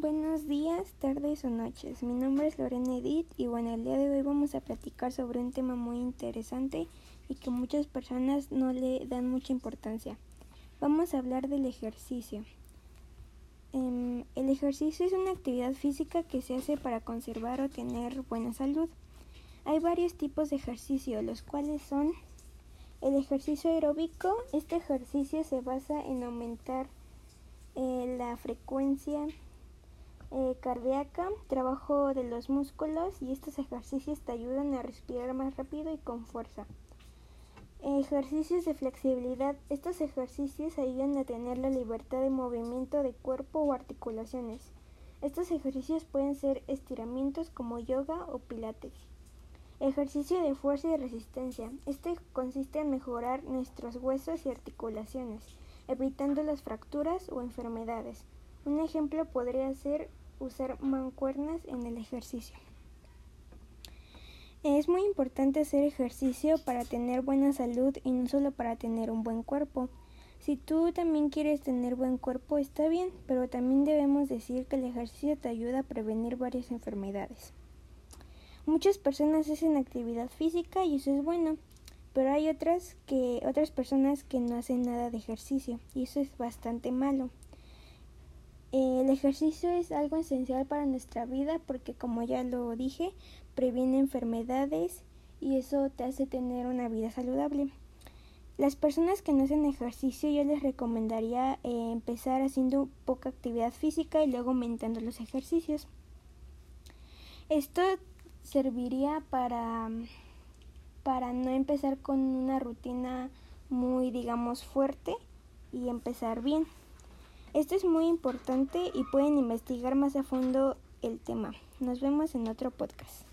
Buenos días, tardes o noches. Mi nombre es Lorena Edith y bueno, el día de hoy vamos a platicar sobre un tema muy interesante y que muchas personas no le dan mucha importancia. Vamos a hablar del ejercicio. Em, el ejercicio es una actividad física que se hace para conservar o tener buena salud. Hay varios tipos de ejercicio, los cuales son el ejercicio aeróbico. Este ejercicio se basa en aumentar eh, la frecuencia eh, cardíaca, trabajo de los músculos y estos ejercicios te ayudan a respirar más rápido y con fuerza. Ejercicios de flexibilidad. Estos ejercicios ayudan a tener la libertad de movimiento de cuerpo o articulaciones. Estos ejercicios pueden ser estiramientos como yoga o pilates. Ejercicio de fuerza y resistencia. Este consiste en mejorar nuestros huesos y articulaciones, evitando las fracturas o enfermedades. Un ejemplo podría ser usar mancuernas en el ejercicio. Es muy importante hacer ejercicio para tener buena salud y no solo para tener un buen cuerpo. Si tú también quieres tener buen cuerpo está bien, pero también debemos decir que el ejercicio te ayuda a prevenir varias enfermedades. Muchas personas hacen actividad física y eso es bueno, pero hay otras que otras personas que no hacen nada de ejercicio y eso es bastante malo. El ejercicio es algo esencial para nuestra vida porque como ya lo dije, previene enfermedades y eso te hace tener una vida saludable. Las personas que no hacen ejercicio yo les recomendaría eh, empezar haciendo poca actividad física y luego aumentando los ejercicios. Esto serviría para, para no empezar con una rutina muy digamos fuerte y empezar bien. Esto es muy importante y pueden investigar más a fondo el tema. Nos vemos en otro podcast.